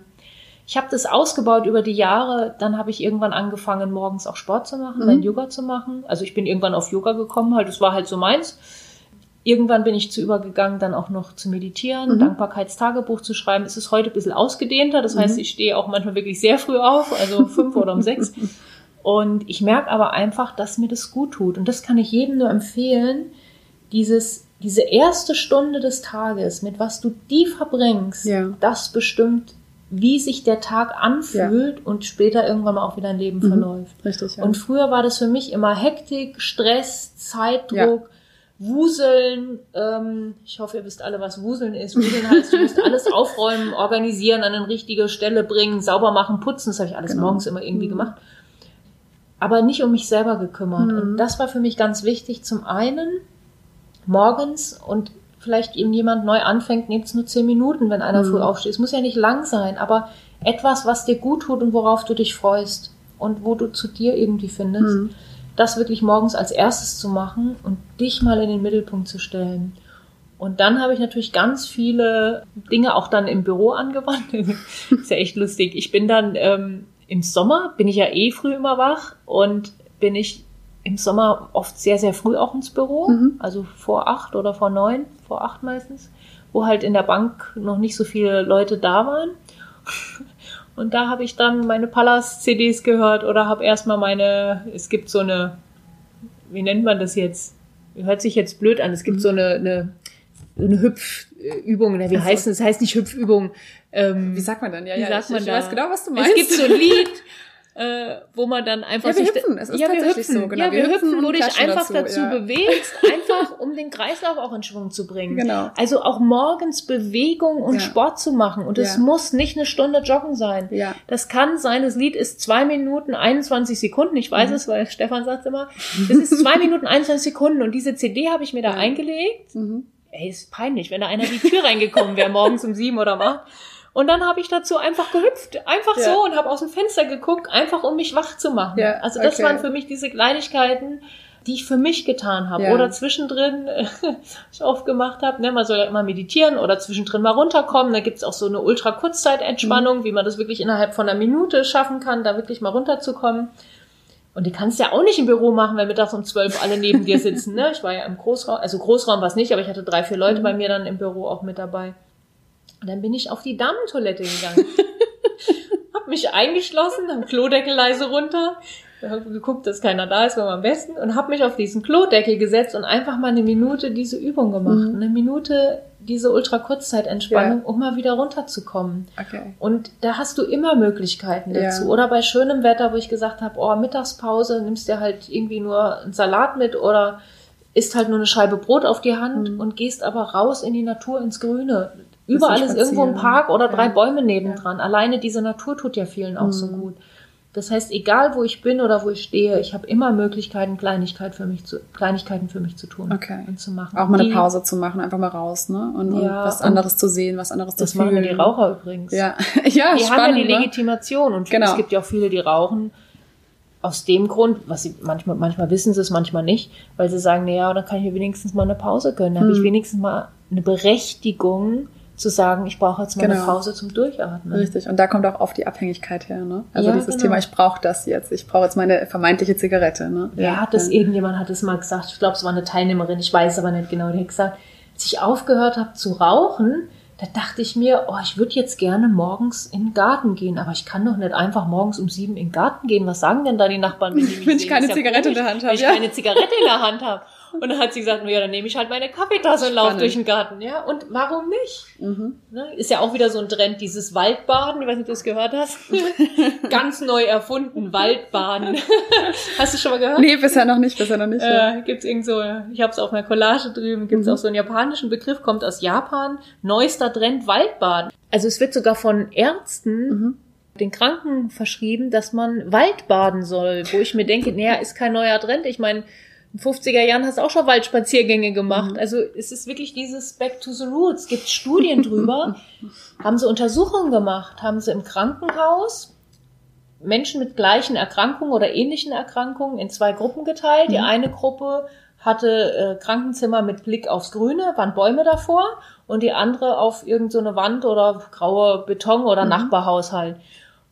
Ich habe das ausgebaut über die Jahre, dann habe ich irgendwann angefangen, morgens auch Sport zu machen, mhm. mein Yoga zu machen. Also ich bin irgendwann auf Yoga gekommen, halt, das war halt so meins. Irgendwann bin ich zu übergegangen, dann auch noch zu meditieren, mhm. Dankbarkeitstagebuch zu schreiben. Es ist heute ein bisschen ausgedehnter, das heißt, mhm. ich stehe auch manchmal wirklich sehr früh auf, also fünf oder um sechs. Und ich merke aber einfach, dass mir das gut tut. Und das kann ich jedem nur empfehlen, dieses, diese erste Stunde des Tages, mit was du die verbringst, ja. das bestimmt, wie sich der Tag anfühlt ja. und später irgendwann mal auch wieder ein Leben mhm. verläuft. Richtig, ja. Und früher war das für mich immer Hektik, Stress, Zeitdruck, Wuseln, ähm, ich hoffe, ihr wisst alle, was Wuseln ist. Wuseln heißt, du musst alles aufräumen, organisieren, an eine richtige Stelle bringen, sauber machen, putzen. Das habe ich alles genau. morgens immer irgendwie mhm. gemacht. Aber nicht um mich selber gekümmert. Mhm. Und das war für mich ganz wichtig. Zum einen morgens und vielleicht eben jemand neu anfängt, nimmt es nur zehn Minuten, wenn einer mhm. früh aufsteht. Es muss ja nicht lang sein, aber etwas, was dir gut tut und worauf du dich freust und wo du zu dir irgendwie findest. Mhm das wirklich morgens als erstes zu machen und dich mal in den Mittelpunkt zu stellen. Und dann habe ich natürlich ganz viele Dinge auch dann im Büro angewandt. ist ja echt lustig. Ich bin dann ähm, im Sommer, bin ich ja eh früh immer wach und bin ich im Sommer oft sehr, sehr früh auch ins Büro. Mhm. Also vor acht oder vor neun, vor acht meistens, wo halt in der Bank noch nicht so viele Leute da waren. Und da habe ich dann meine Pallas-CDs gehört oder habe erstmal meine, es gibt so eine, wie nennt man das jetzt? Hört sich jetzt blöd an. Es gibt mhm. so eine, eine, eine Hüpfübung. Wie also, heißt das? Das heißt nicht Hüpfübung. Ähm, wie sagt man dann? Ja, wie ja, sagt ich, man ich da? weiß genau, was du meinst. Es gibt so ein Lied. äh, wo man dann einfach ja, wir hüpfen. Es ist ja, wir hüpfen. so, genau. Ja, wir, wir hüpfen, wo du dich einfach dazu, dazu ja. bewegst, einfach um den Kreislauf auch in Schwung zu bringen. Genau. Also auch morgens Bewegung und ja. Sport zu machen. Und es ja. muss nicht eine Stunde joggen sein. Ja. Das kann sein, das Lied ist zwei Minuten 21 Sekunden. Ich weiß mhm. es, weil Stefan sagt immer, es ist zwei Minuten 21 Sekunden. Und diese CD habe ich mir da eingelegt. Mhm. Ey, ist peinlich, wenn da einer die Tür reingekommen wäre, morgens um sieben oder was. Und dann habe ich dazu einfach gehüpft, einfach ja. so und habe aus dem Fenster geguckt, einfach um mich wach zu machen. Ja, also das okay. waren für mich diese Kleinigkeiten, die ich für mich getan habe. Ja. Oder zwischendrin, ich oft gemacht habe, ne, man soll ja immer meditieren oder zwischendrin mal runterkommen. Da gibt's auch so eine ultra-Kurzzeitentspannung, mhm. wie man das wirklich innerhalb von einer Minute schaffen kann, da wirklich mal runterzukommen. Und die kannst ja auch nicht im Büro machen, wenn mittags um zwölf alle neben dir sitzen. Ne? Ich war ja im Großraum, also Großraum war es nicht, aber ich hatte drei, vier Leute mhm. bei mir dann im Büro auch mit dabei. Und dann bin ich auf die Damentoilette gegangen. Mich eingeschlossen, am Klodeckel leise runter, hab geguckt, dass keiner da ist, war am besten, und hab mich auf diesen Klodeckel gesetzt und einfach mal eine Minute diese Übung gemacht. Mhm. Eine Minute diese ultra-Kurzzeitentspannung, ja. um mal wieder runterzukommen. Okay. Und da hast du immer Möglichkeiten dazu. Ja. Oder bei schönem Wetter, wo ich gesagt habe, oh, Mittagspause, nimmst dir halt irgendwie nur einen Salat mit oder isst halt nur eine Scheibe Brot auf die Hand mhm. und gehst aber raus in die Natur, ins Grüne. Überall ist irgendwo ein Park oder drei ja. Bäume nebendran. Ja. Alleine diese Natur tut ja vielen auch mhm. so gut. Das heißt, egal wo ich bin oder wo ich stehe, ich habe immer Möglichkeiten, Kleinigkeit für mich zu, Kleinigkeiten für mich zu tun okay. und zu machen. Auch mal eine Pause zu machen, einfach mal raus, ne? Und, ja, und was anderes zu sehen, was anderes zu fühlen. Das machen die Raucher übrigens. Ja, ja Die spannend, haben ja die? Legitimation und genau. es gibt ja auch viele, die rauchen aus dem Grund, was sie manchmal, manchmal wissen sie es, manchmal nicht, weil sie sagen, naja, dann kann ich mir wenigstens mal eine Pause gönnen, dann hm. habe ich wenigstens mal eine Berechtigung, zu sagen, ich brauche jetzt mal genau. eine Pause zum Durchatmen. Richtig, und da kommt auch oft die Abhängigkeit her, ne? Also ja, dieses genau. Thema, ich brauche das jetzt, ich brauche jetzt meine vermeintliche Zigarette, ne? Ja, hat das, ja. irgendjemand hat es mal gesagt, ich glaube, es war eine Teilnehmerin, ich weiß aber nicht genau, die hat gesagt, als ich aufgehört habe zu rauchen, da dachte ich mir, oh, ich würde jetzt gerne morgens in den Garten gehen, aber ich kann doch nicht einfach morgens um sieben in den Garten gehen. Was sagen denn da die Nachbarn, wenn, die wenn ich keine Zigarette in der Hand habe? Wenn ich keine Zigarette in der Hand habe. Und dann hat sie gesagt, ja, dann nehme ich halt meine Kaffeetasse und laufe durch den Garten. Ja, und warum nicht? Mhm. Ne? Ist ja auch wieder so ein Trend, dieses Waldbaden. Ich weiß nicht, ob du das gehört hast. Ganz neu erfunden, Waldbaden. hast du schon mal gehört? Nee, bisher noch nicht, bisher noch nicht. Äh, gibt's irgend so, ich habe es auf einer Collage drüben, gibt's mhm. auch so einen japanischen Begriff, kommt aus Japan. Neuester Trend, Waldbaden. Also es wird sogar von Ärzten mhm den Kranken verschrieben, dass man Waldbaden soll, wo ich mir denke, naja, ist kein neuer Trend. Ich meine, in 50er Jahren hast du auch schon Waldspaziergänge gemacht. Mhm. Also es ist wirklich dieses Back to the Roots. Gibt Studien drüber. haben sie Untersuchungen gemacht, haben sie im Krankenhaus Menschen mit gleichen Erkrankungen oder ähnlichen Erkrankungen in zwei Gruppen geteilt. Mhm. Die eine Gruppe hatte äh, Krankenzimmer mit Blick aufs Grüne, waren Bäume davor und die andere auf irgendeine so Wand oder graue Beton oder mhm. Nachbarhaushalt.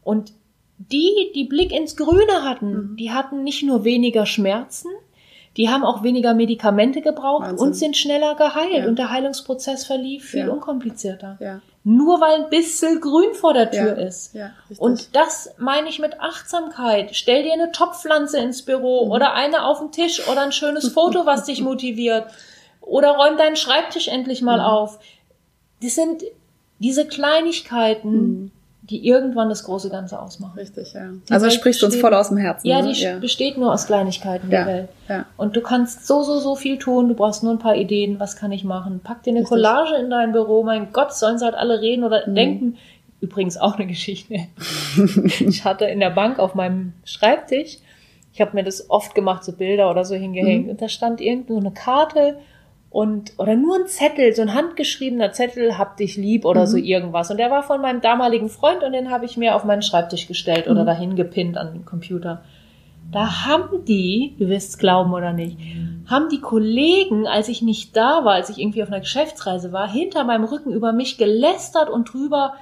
Und die, die Blick ins Grüne hatten, mhm. die hatten nicht nur weniger Schmerzen, die haben auch weniger Medikamente gebraucht Wahnsinn. und sind schneller geheilt. Ja. Und der Heilungsprozess verlief viel ja. unkomplizierter. Ja. Nur weil ein bisschen grün vor der Tür ist. und das meine ich mit Achtsamkeit. Stell dir eine Topfpflanze ins Büro mhm. oder eine auf den Tisch oder ein schönes Foto, was dich motiviert. Oder räum deinen Schreibtisch endlich mal mhm. auf. Das sind diese Kleinigkeiten, mhm. Die irgendwann das große Ganze ausmachen. Richtig, ja. Die also Welt sprichst du uns voll aus dem Herzen. Ja, ne? die ja. besteht nur aus Kleinigkeiten, ja. Welt. Ja. Und du kannst so, so, so viel tun. Du brauchst nur ein paar Ideen. Was kann ich machen? Pack dir eine Richtig. Collage in dein Büro. Mein Gott, sollen sie halt alle reden oder mhm. denken. Übrigens auch eine Geschichte. ich hatte in der Bank auf meinem Schreibtisch, ich habe mir das oft gemacht, so Bilder oder so hingehängt. Mhm. Und da stand irgendwo eine Karte und oder nur ein Zettel, so ein handgeschriebener Zettel, hab dich lieb oder mhm. so irgendwas. Und der war von meinem damaligen Freund und den habe ich mir auf meinen Schreibtisch gestellt mhm. oder dahin gepinnt an den Computer. Da haben die, du wirst es glauben oder nicht, haben die Kollegen, als ich nicht da war, als ich irgendwie auf einer Geschäftsreise war, hinter meinem Rücken über mich gelästert und drüber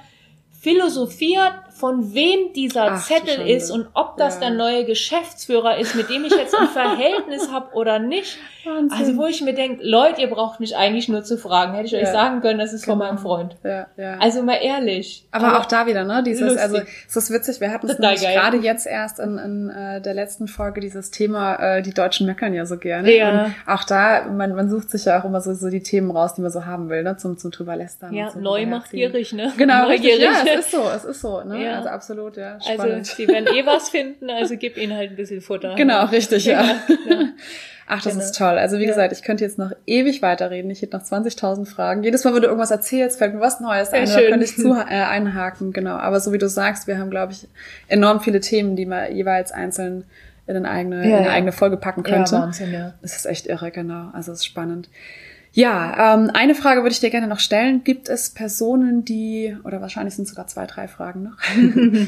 philosophiert, von wem dieser Ach, Zettel ist und ob das ja. der neue Geschäftsführer ist, mit dem ich jetzt ein Verhältnis habe oder nicht. Wahnsinn. Also wo ich mir denke, Leute, ihr braucht mich eigentlich nur zu fragen. Hätte ich ja. euch sagen können, das ist genau. von meinem Freund. Ja, ja. Also mal ehrlich. Aber, aber auch da wieder, ne? Dieses, lustig. also es ist witzig, wir hatten es gerade jetzt erst in, in äh, der letzten Folge dieses Thema, äh, die Deutschen meckern ja so gerne. Ja. Und auch da, man, man sucht sich ja auch immer so, so die Themen raus, die man so haben will, ne? Zum, zum drüber lästern. Ja, neu macht gierig, ne? Genau, richtig. Ja, es ist so, es ist so, ne? Ja. Also absolut, ja. Also, Spannend. Also sie werden eh was finden, also gib ihnen halt ein bisschen Futter. Genau, richtig, ja. ja. Ach, das genau. ist toll. Also wie gesagt, ich könnte jetzt noch ewig weiterreden. Ich hätte noch 20.000 Fragen. Jedes Mal, wenn du irgendwas erzählst, fällt mir was Neues ein. Da könnte ich zu, äh, einhaken, genau. Aber so wie du sagst, wir haben, glaube ich, enorm viele Themen, die man jeweils einzeln in eine eigene, in eine eigene Folge packen könnte. Ja, Wahnsinn, ja. Das ist echt irre, genau. Also es ist spannend. Ja, ähm, eine Frage würde ich dir gerne noch stellen. Gibt es Personen, die, oder wahrscheinlich sind sogar zwei, drei Fragen noch,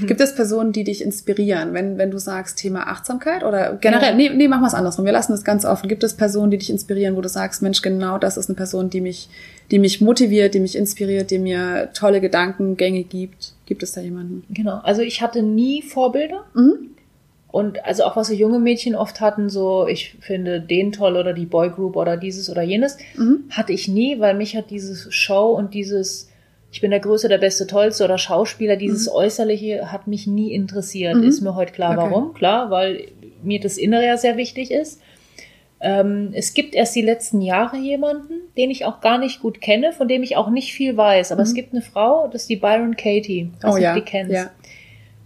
gibt es Personen, die dich inspirieren, wenn, wenn du sagst Thema Achtsamkeit oder generell, ja. nee, nee, machen wir es andersrum, wir lassen es ganz offen. Gibt es Personen, die dich inspirieren, wo du sagst, Mensch, genau das ist eine Person, die mich, die mich motiviert, die mich inspiriert, die mir tolle Gedankengänge gibt? Gibt es da jemanden? Genau, also ich hatte nie Vorbilder. Mhm. Und also auch was so junge Mädchen oft hatten, so ich finde den toll oder die Boygroup oder dieses oder jenes, mhm. hatte ich nie, weil mich hat dieses Show und dieses ich bin der Größte, der Beste, Tollste oder Schauspieler, dieses mhm. Äußerliche hat mich nie interessiert. Mhm. Ist mir heute klar, okay. warum? Klar, weil mir das Innere ja sehr wichtig ist. Ähm, es gibt erst die letzten Jahre jemanden, den ich auch gar nicht gut kenne, von dem ich auch nicht viel weiß. Aber es mhm. gibt eine Frau, das ist die Byron Katie. Was oh, ja. die kennst. Ja.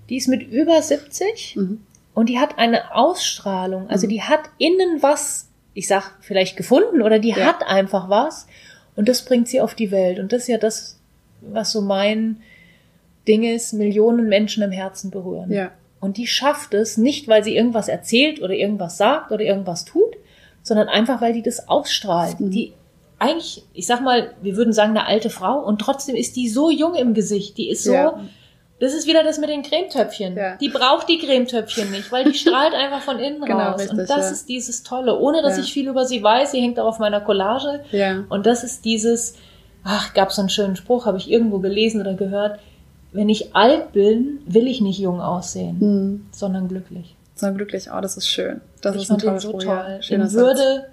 Die ist mit über 70 mhm. Und die hat eine Ausstrahlung, also mhm. die hat innen was, ich sag vielleicht gefunden oder die ja. hat einfach was und das bringt sie auf die Welt. Und das ist ja das, was so mein Ding ist, Millionen Menschen im Herzen berühren. Ja. Und die schafft es nicht, weil sie irgendwas erzählt oder irgendwas sagt oder irgendwas tut, sondern einfach, weil die das ausstrahlt. Mhm. Die eigentlich, ich sag mal, wir würden sagen, eine alte Frau und trotzdem ist die so jung im Gesicht. Die ist so, ja. Das ist wieder das mit den Cremetöpfchen. Ja. Die braucht die Cremetöpfchen nicht, weil die strahlt einfach von innen genau, raus. Richtig, und das ja. ist dieses Tolle. Ohne dass ja. ich viel über sie weiß, sie hängt auch auf meiner Collage. Ja. Und das ist dieses, ach, gab so einen schönen Spruch, habe ich irgendwo gelesen oder gehört. Wenn ich alt bin, will ich nicht jung aussehen, hm. sondern glücklich. Sondern glücklich, oh, das ist schön. Das ich ist ein tolles so toll. In Würde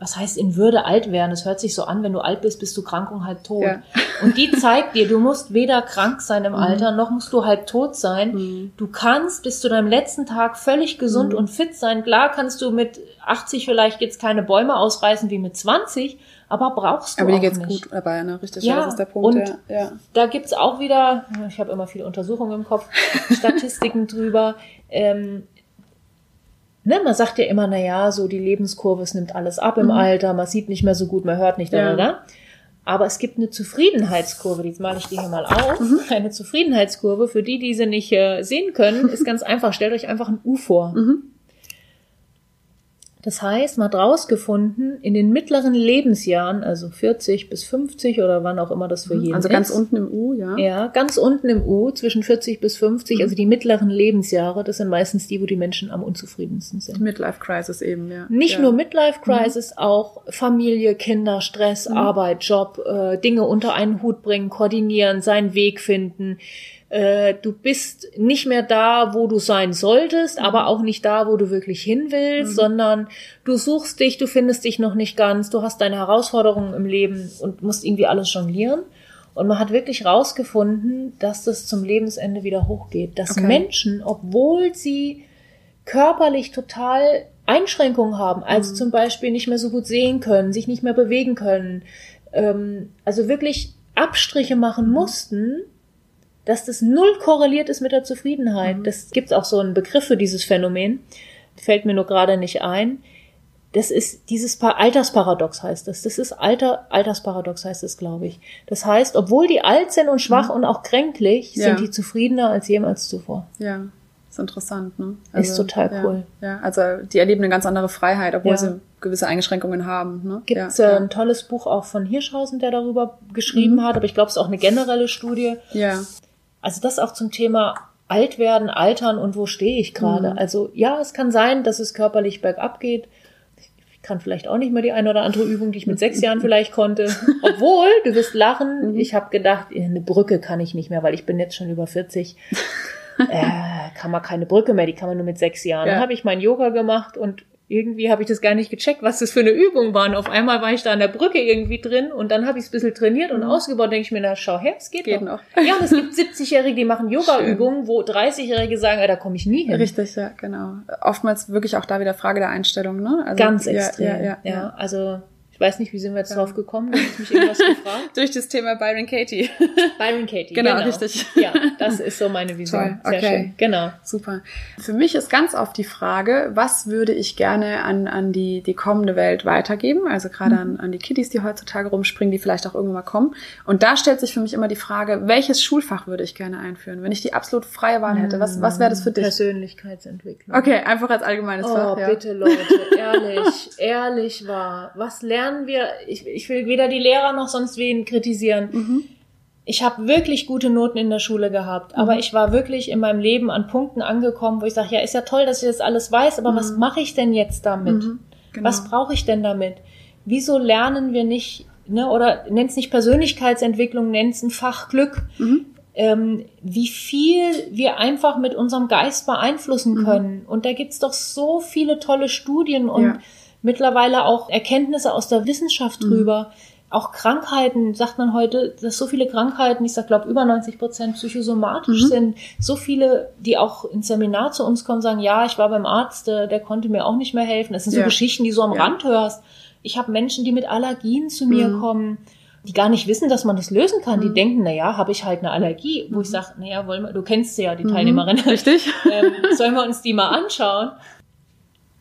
was heißt in Würde alt werden? Es hört sich so an, wenn du alt bist, bist du krank und halb tot. Ja. Und die zeigt dir, du musst weder krank sein im mhm. Alter, noch musst du halb tot sein. Mhm. Du kannst bis zu deinem letzten Tag völlig gesund mhm. und fit sein. Klar kannst du mit 80 vielleicht jetzt keine Bäume ausreißen wie mit 20, aber brauchst du aber dir geht's nicht. gut dabei, ne? Richtig, ja, das ist der Punkt. Und ja. ja. da gibt's auch wieder, ich habe immer viele Untersuchungen im Kopf, Statistiken drüber. Ähm, ne, man sagt ja immer, na ja, so die Lebenskurve, es nimmt alles ab im mhm. Alter, man sieht nicht mehr so gut, man hört nicht, ja. da, Aber es gibt eine Zufriedenheitskurve, die male ich dir hier mal auf. Mhm. Eine Zufriedenheitskurve, für die, die sie nicht äh, sehen können, ist ganz einfach. Stellt euch einfach ein U vor. Mhm. Das heißt, man hat rausgefunden, in den mittleren Lebensjahren, also 40 bis 50 oder wann auch immer das für mhm. jeden also ist. Also ganz unten im U, ja? Ja, ganz unten im U, zwischen 40 bis 50, mhm. also die mittleren Lebensjahre, das sind meistens die, wo die Menschen am unzufriedensten sind. Midlife Crisis eben, ja. Nicht ja. nur Midlife. Crisis, mhm. auch Familie, Kinder, Stress, mhm. Arbeit, Job, äh, Dinge unter einen Hut bringen, koordinieren, seinen Weg finden, äh, du bist nicht mehr da, wo du sein solltest, mhm. aber auch nicht da, wo du wirklich hin willst, mhm. sondern du suchst dich, du findest dich noch nicht ganz, du hast deine Herausforderungen im Leben und musst irgendwie alles jonglieren. Und man hat wirklich rausgefunden, dass das zum Lebensende wieder hochgeht. Dass okay. Menschen, obwohl sie körperlich total Einschränkungen haben, also mhm. zum Beispiel nicht mehr so gut sehen können, sich nicht mehr bewegen können, ähm, also wirklich Abstriche machen mhm. mussten, dass das null korreliert ist mit der Zufriedenheit. Mhm. Das gibt auch so einen Begriff für dieses Phänomen, fällt mir nur gerade nicht ein. Das ist dieses pa Altersparadox heißt das. Das ist Alter, Altersparadox heißt es, glaube ich. Das heißt, obwohl die alt sind und schwach mhm. und auch kränklich, ja. sind die zufriedener als jemals zuvor. Ja, ist interessant, ne? Also, ist total cool. Ja, ja, also die erleben eine ganz andere Freiheit, obwohl ja. sie gewisse Eingeschränkungen haben. Ne? Gibt ja, äh, ein tolles Buch auch von Hirschhausen, der darüber geschrieben mhm. hat, aber ich glaube, es ist auch eine generelle Studie. Ja. Also das auch zum Thema alt werden, altern und wo stehe ich gerade. Mhm. Also ja, es kann sein, dass es körperlich bergab geht. Ich kann vielleicht auch nicht mehr die eine oder andere Übung, die ich mit sechs Jahren vielleicht konnte. Obwohl, du wirst lachen, mhm. ich habe gedacht, eine Brücke kann ich nicht mehr, weil ich bin jetzt schon über 40. äh, kann man keine Brücke mehr, die kann man nur mit sechs Jahren. Ja. Dann habe ich mein Yoga gemacht und irgendwie habe ich das gar nicht gecheckt, was das für eine Übung war. Und auf einmal war ich da an der Brücke irgendwie drin und dann habe ich es ein bisschen trainiert und mhm. ausgebaut. denke ich mir, na schau her, es geht, geht noch. noch. Ja, und es gibt 70-Jährige, die machen Yoga-Übungen, wo 30-Jährige sagen, da komme ich nie hin. Richtig, ja, genau. Oftmals wirklich auch da wieder Frage der Einstellung, ne? Also, Ganz extrem. Ja, ja, ja, ja. also ich weiß nicht, wie sind wir jetzt ja. drauf gekommen? Du hast mich irgendwas gefragt. Durch das Thema Byron Katie. Byron Katie. Genau, genau, richtig. Ja, das ist so meine Vision. Toll. Sehr okay. schön. Genau. Super. Für mich ist ganz oft die Frage, was würde ich gerne an, an die, die kommende Welt weitergeben? Also gerade mhm. an, an die Kiddies, die heutzutage rumspringen, die vielleicht auch irgendwann mal kommen. Und da stellt sich für mich immer die Frage, welches Schulfach würde ich gerne einführen? Wenn ich die absolut freie Wahl hätte, was, was wäre das für dich? Persönlichkeitsentwicklung. Okay, einfach als allgemeines oh, Fach. Ja. bitte Leute, ehrlich, ehrlich wahr. Was lernen wir? Ich, ich will weder die Lehrer noch sonst wen kritisieren. Mhm. Ich habe wirklich gute Noten in der Schule gehabt, mhm. aber ich war wirklich in meinem Leben an Punkten angekommen, wo ich sage, ja, ist ja toll, dass ich das alles weiß, aber mhm. was mache ich denn jetzt damit? Mhm. Genau. Was brauche ich denn damit? Wieso lernen wir nicht, ne, oder nennt es nicht Persönlichkeitsentwicklung, nennt es ein Fach Glück, mhm. ähm, wie viel wir einfach mit unserem Geist beeinflussen mhm. können. Und da gibt's doch so viele tolle Studien und ja mittlerweile auch Erkenntnisse aus der Wissenschaft mhm. drüber. Mhm. Auch Krankheiten, sagt man heute, dass so viele Krankheiten, ich sag glaube über 90 Prozent psychosomatisch mhm. sind. So viele, die auch ins Seminar zu uns kommen, sagen, ja, ich war beim Arzt, der, der konnte mir auch nicht mehr helfen. Das sind so ja. Geschichten, die so am ja. Rand hörst. Ich habe Menschen, die mit Allergien zu mir mhm. kommen die gar nicht wissen, dass man das lösen kann. Mhm. Die denken, na ja, habe ich halt eine Allergie, wo mhm. ich sage, naja, wollen wir, du kennst sie ja, die mhm. Teilnehmerin. Richtig. ähm, sollen wir uns die mal anschauen?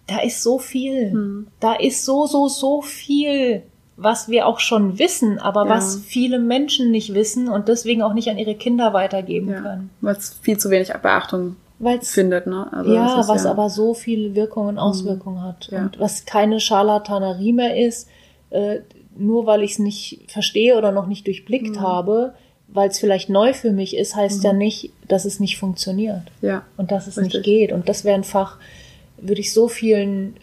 Da ist so viel. Hm. Da ist so, so, so viel, was wir auch schon wissen, aber ja. was viele Menschen nicht wissen und deswegen auch nicht an ihre Kinder weitergeben ja. können. Weil es viel zu wenig Beachtung Weil's, findet, ne? Also ja, was ja aber so viele Wirkungen und hm. Auswirkungen hat. Und was keine Scharlatanerie mehr ist, äh, nur weil ich es nicht verstehe oder noch nicht durchblickt mhm. habe, weil es vielleicht neu für mich ist, heißt mhm. ja nicht, dass es nicht funktioniert. Ja. Und dass es Richtig. nicht geht. Und das wäre ein Fach, würde ich so vielen,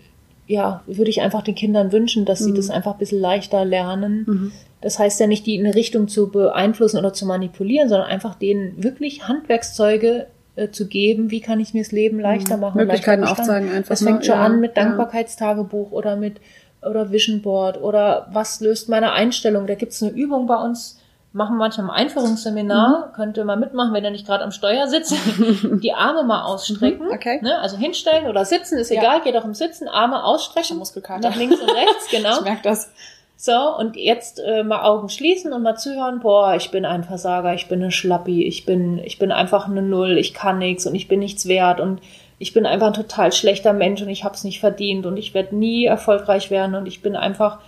ja, würde ich einfach den Kindern wünschen, dass mhm. sie das einfach ein bisschen leichter lernen. Mhm. Das heißt ja nicht, die in eine Richtung zu beeinflussen oder zu manipulieren, sondern einfach denen wirklich Handwerkszeuge äh, zu geben, wie kann ich mir das Leben leichter mhm. machen. Möglichkeiten aufzeigen einfach. Das fängt ne? schon ja, an mit Dankbarkeitstagebuch ja. oder mit oder Vision Board oder was löst meine Einstellung. Da gibt's eine Übung bei uns, machen manchmal ein Einführungsseminar, mhm. könnte mal mitmachen, wenn er nicht gerade am Steuer sitzt, die Arme mal ausstrecken. Mhm, okay. Ne? Also hinstellen oder sitzen, ist egal, ja. geht auch im Sitzen, Arme ausstrecken. Muskelkater. Nach links und rechts, genau. ich merke das. So, und jetzt äh, mal Augen schließen und mal zuhören, boah, ich bin ein Versager, ich bin eine Schlappi, ich bin, ich bin einfach eine Null, ich kann nichts und ich bin nichts wert und ich bin einfach ein total schlechter Mensch und ich hab's nicht verdient und ich werde nie erfolgreich werden und ich bin einfach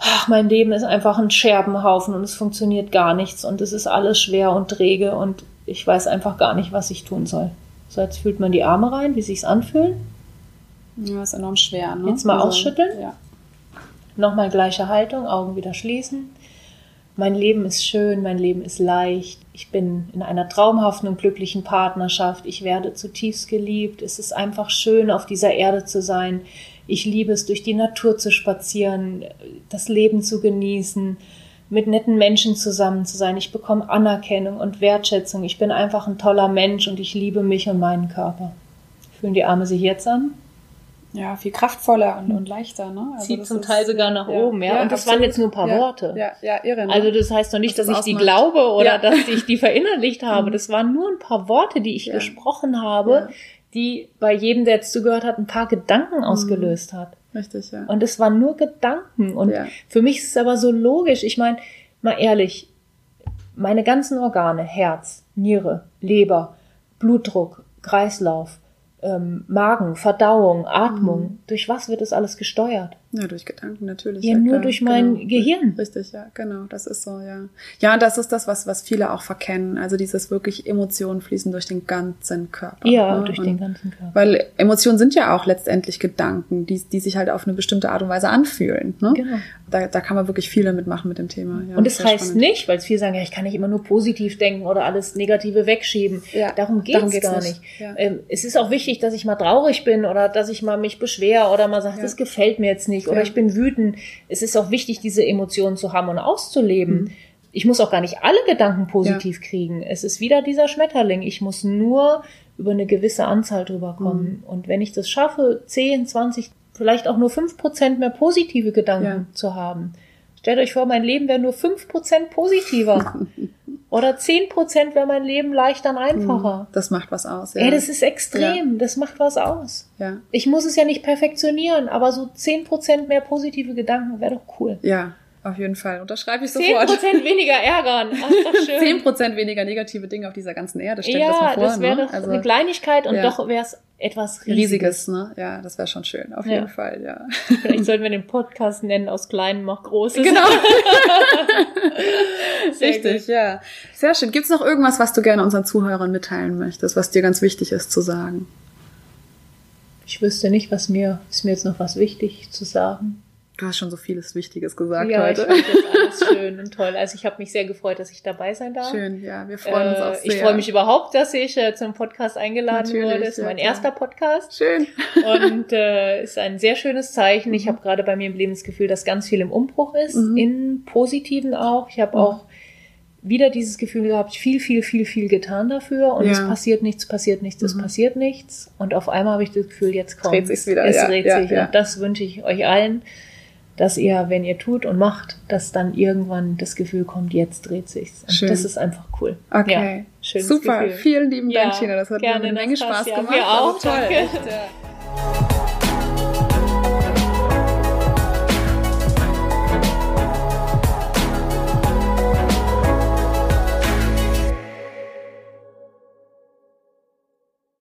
ach, mein Leben ist einfach ein Scherbenhaufen und es funktioniert gar nichts und es ist alles schwer und träge und ich weiß einfach gar nicht, was ich tun soll. So, jetzt fühlt man die Arme rein, wie sich's anfühlen. Ja, ist enorm schwer, ne? Jetzt mal also, ausschütteln. Ja. Nochmal gleiche Haltung, Augen wieder schließen. Mein Leben ist schön, mein Leben ist leicht. Ich bin in einer traumhaften und glücklichen Partnerschaft. Ich werde zutiefst geliebt. Es ist einfach schön, auf dieser Erde zu sein. Ich liebe es, durch die Natur zu spazieren, das Leben zu genießen, mit netten Menschen zusammen zu sein. Ich bekomme Anerkennung und Wertschätzung. Ich bin einfach ein toller Mensch und ich liebe mich und meinen Körper. Fühlen die Arme sich jetzt an? Ja, viel kraftvoller und, und leichter, ne? Also Zieht zum Teil sogar nach ja, oben, ja. ja und das absolut. waren jetzt nur ein paar ja, Worte. Ja, ja, irre. Ne? Also das heißt doch nicht, das dass ich die glaube oder dass ich die verinnerlicht habe. Mhm. Das waren nur ein paar Worte, die ich gesprochen habe, die bei jedem, der jetzt zugehört hat, ein paar Gedanken mhm. ausgelöst hat. Richtig, ja. Und es waren nur Gedanken. Und ja. für mich ist es aber so logisch. Ich meine, mal ehrlich, meine ganzen Organe, Herz, Niere, Leber, Blutdruck, Kreislauf, ähm, Magen, Verdauung, Atmung, mhm. durch was wird das alles gesteuert? Ja, durch Gedanken natürlich. Ja, ja nur klar. durch mein genau. Gehirn. Richtig, ja, genau, das ist so, ja. Ja, das ist das, was, was viele auch verkennen. Also dieses wirklich Emotionen fließen durch den ganzen Körper. Ja, ne? durch und den ganzen Körper. Weil Emotionen sind ja auch letztendlich Gedanken, die, die sich halt auf eine bestimmte Art und Weise anfühlen. Ne? Genau. Da, da kann man wirklich viel damit machen mit dem Thema. Ja, und das heißt spannend. nicht, weil viele sagen, ja, ich kann nicht immer nur positiv denken oder alles Negative wegschieben. Ja, darum geht es gar nicht. nicht. Ja. Ähm, es ist auch wichtig, dass ich mal traurig bin oder dass ich mal mich beschwer oder mal sage, ja. das gefällt mir jetzt nicht oder ja. ich bin wütend. Es ist auch wichtig, diese Emotionen zu haben und auszuleben. Mhm. Ich muss auch gar nicht alle Gedanken positiv ja. kriegen. Es ist wieder dieser Schmetterling. Ich muss nur über eine gewisse Anzahl drüber kommen. Mhm. Und wenn ich das schaffe, 10, 20, vielleicht auch nur 5% mehr positive Gedanken ja. zu haben. Stellt euch vor, mein Leben wäre nur 5% positiver. Oder 10% wäre mein Leben leichter und einfacher. Hm, das macht was aus. Ja. Ey, das ist extrem. Ja. Das macht was aus. Ja. Ich muss es ja nicht perfektionieren, aber so 10% mehr positive Gedanken wäre doch cool. Ja, auf jeden Fall. Unterschreibe ich sofort. 10% weniger ärgern. Ach, doch schön. 10% weniger negative Dinge auf dieser ganzen Erde. Stell ja, das mal vor. Das wäre ne? doch also, eine Kleinigkeit und ja. doch wäre es etwas Riesiges. Riesiges, ne? Ja, das wäre schon schön. Auf ja. jeden Fall, ja. Vielleicht sollten wir den Podcast nennen, aus Kleinen macht Großes. Genau. Richtig, gut. ja. Sehr schön. Gibt's noch irgendwas, was du gerne unseren Zuhörern mitteilen möchtest, was dir ganz wichtig ist zu sagen? Ich wüsste nicht, was mir, ist mir jetzt noch was wichtig zu sagen. Du hast schon so vieles Wichtiges gesagt ja, heute. Ja, ich fand das alles schön und toll. Also ich habe mich sehr gefreut, dass ich dabei sein darf. Schön, ja, wir freuen uns auch äh, sehr. Ich freue mich überhaupt, dass ich äh, zum Podcast eingeladen Natürlich, wurde. Das ist ja, mein erster Podcast. Schön. Und äh, ist ein sehr schönes Zeichen. Ich mhm. habe gerade bei mir im Leben das Gefühl, dass ganz viel im Umbruch ist, mhm. in positiven auch. Ich habe mhm. auch wieder dieses Gefühl gehabt, viel, viel, viel, viel getan dafür und ja. es passiert nichts, passiert nichts, es mhm. passiert nichts. Und auf einmal habe ich das Gefühl, jetzt kommt dreht sich's wieder. Es ja, dreht ja, sich. Und das wünsche ich euch allen dass ihr, wenn ihr tut und macht, dass dann irgendwann das Gefühl kommt, jetzt dreht sich's. Und Schön. das ist einfach cool. Okay. Ja, schönes Super. Gefühl. Vielen lieben Dank, ja, Tina. Das hat mir eine Menge Spaß gemacht. Mir auch. Also toll. Danke.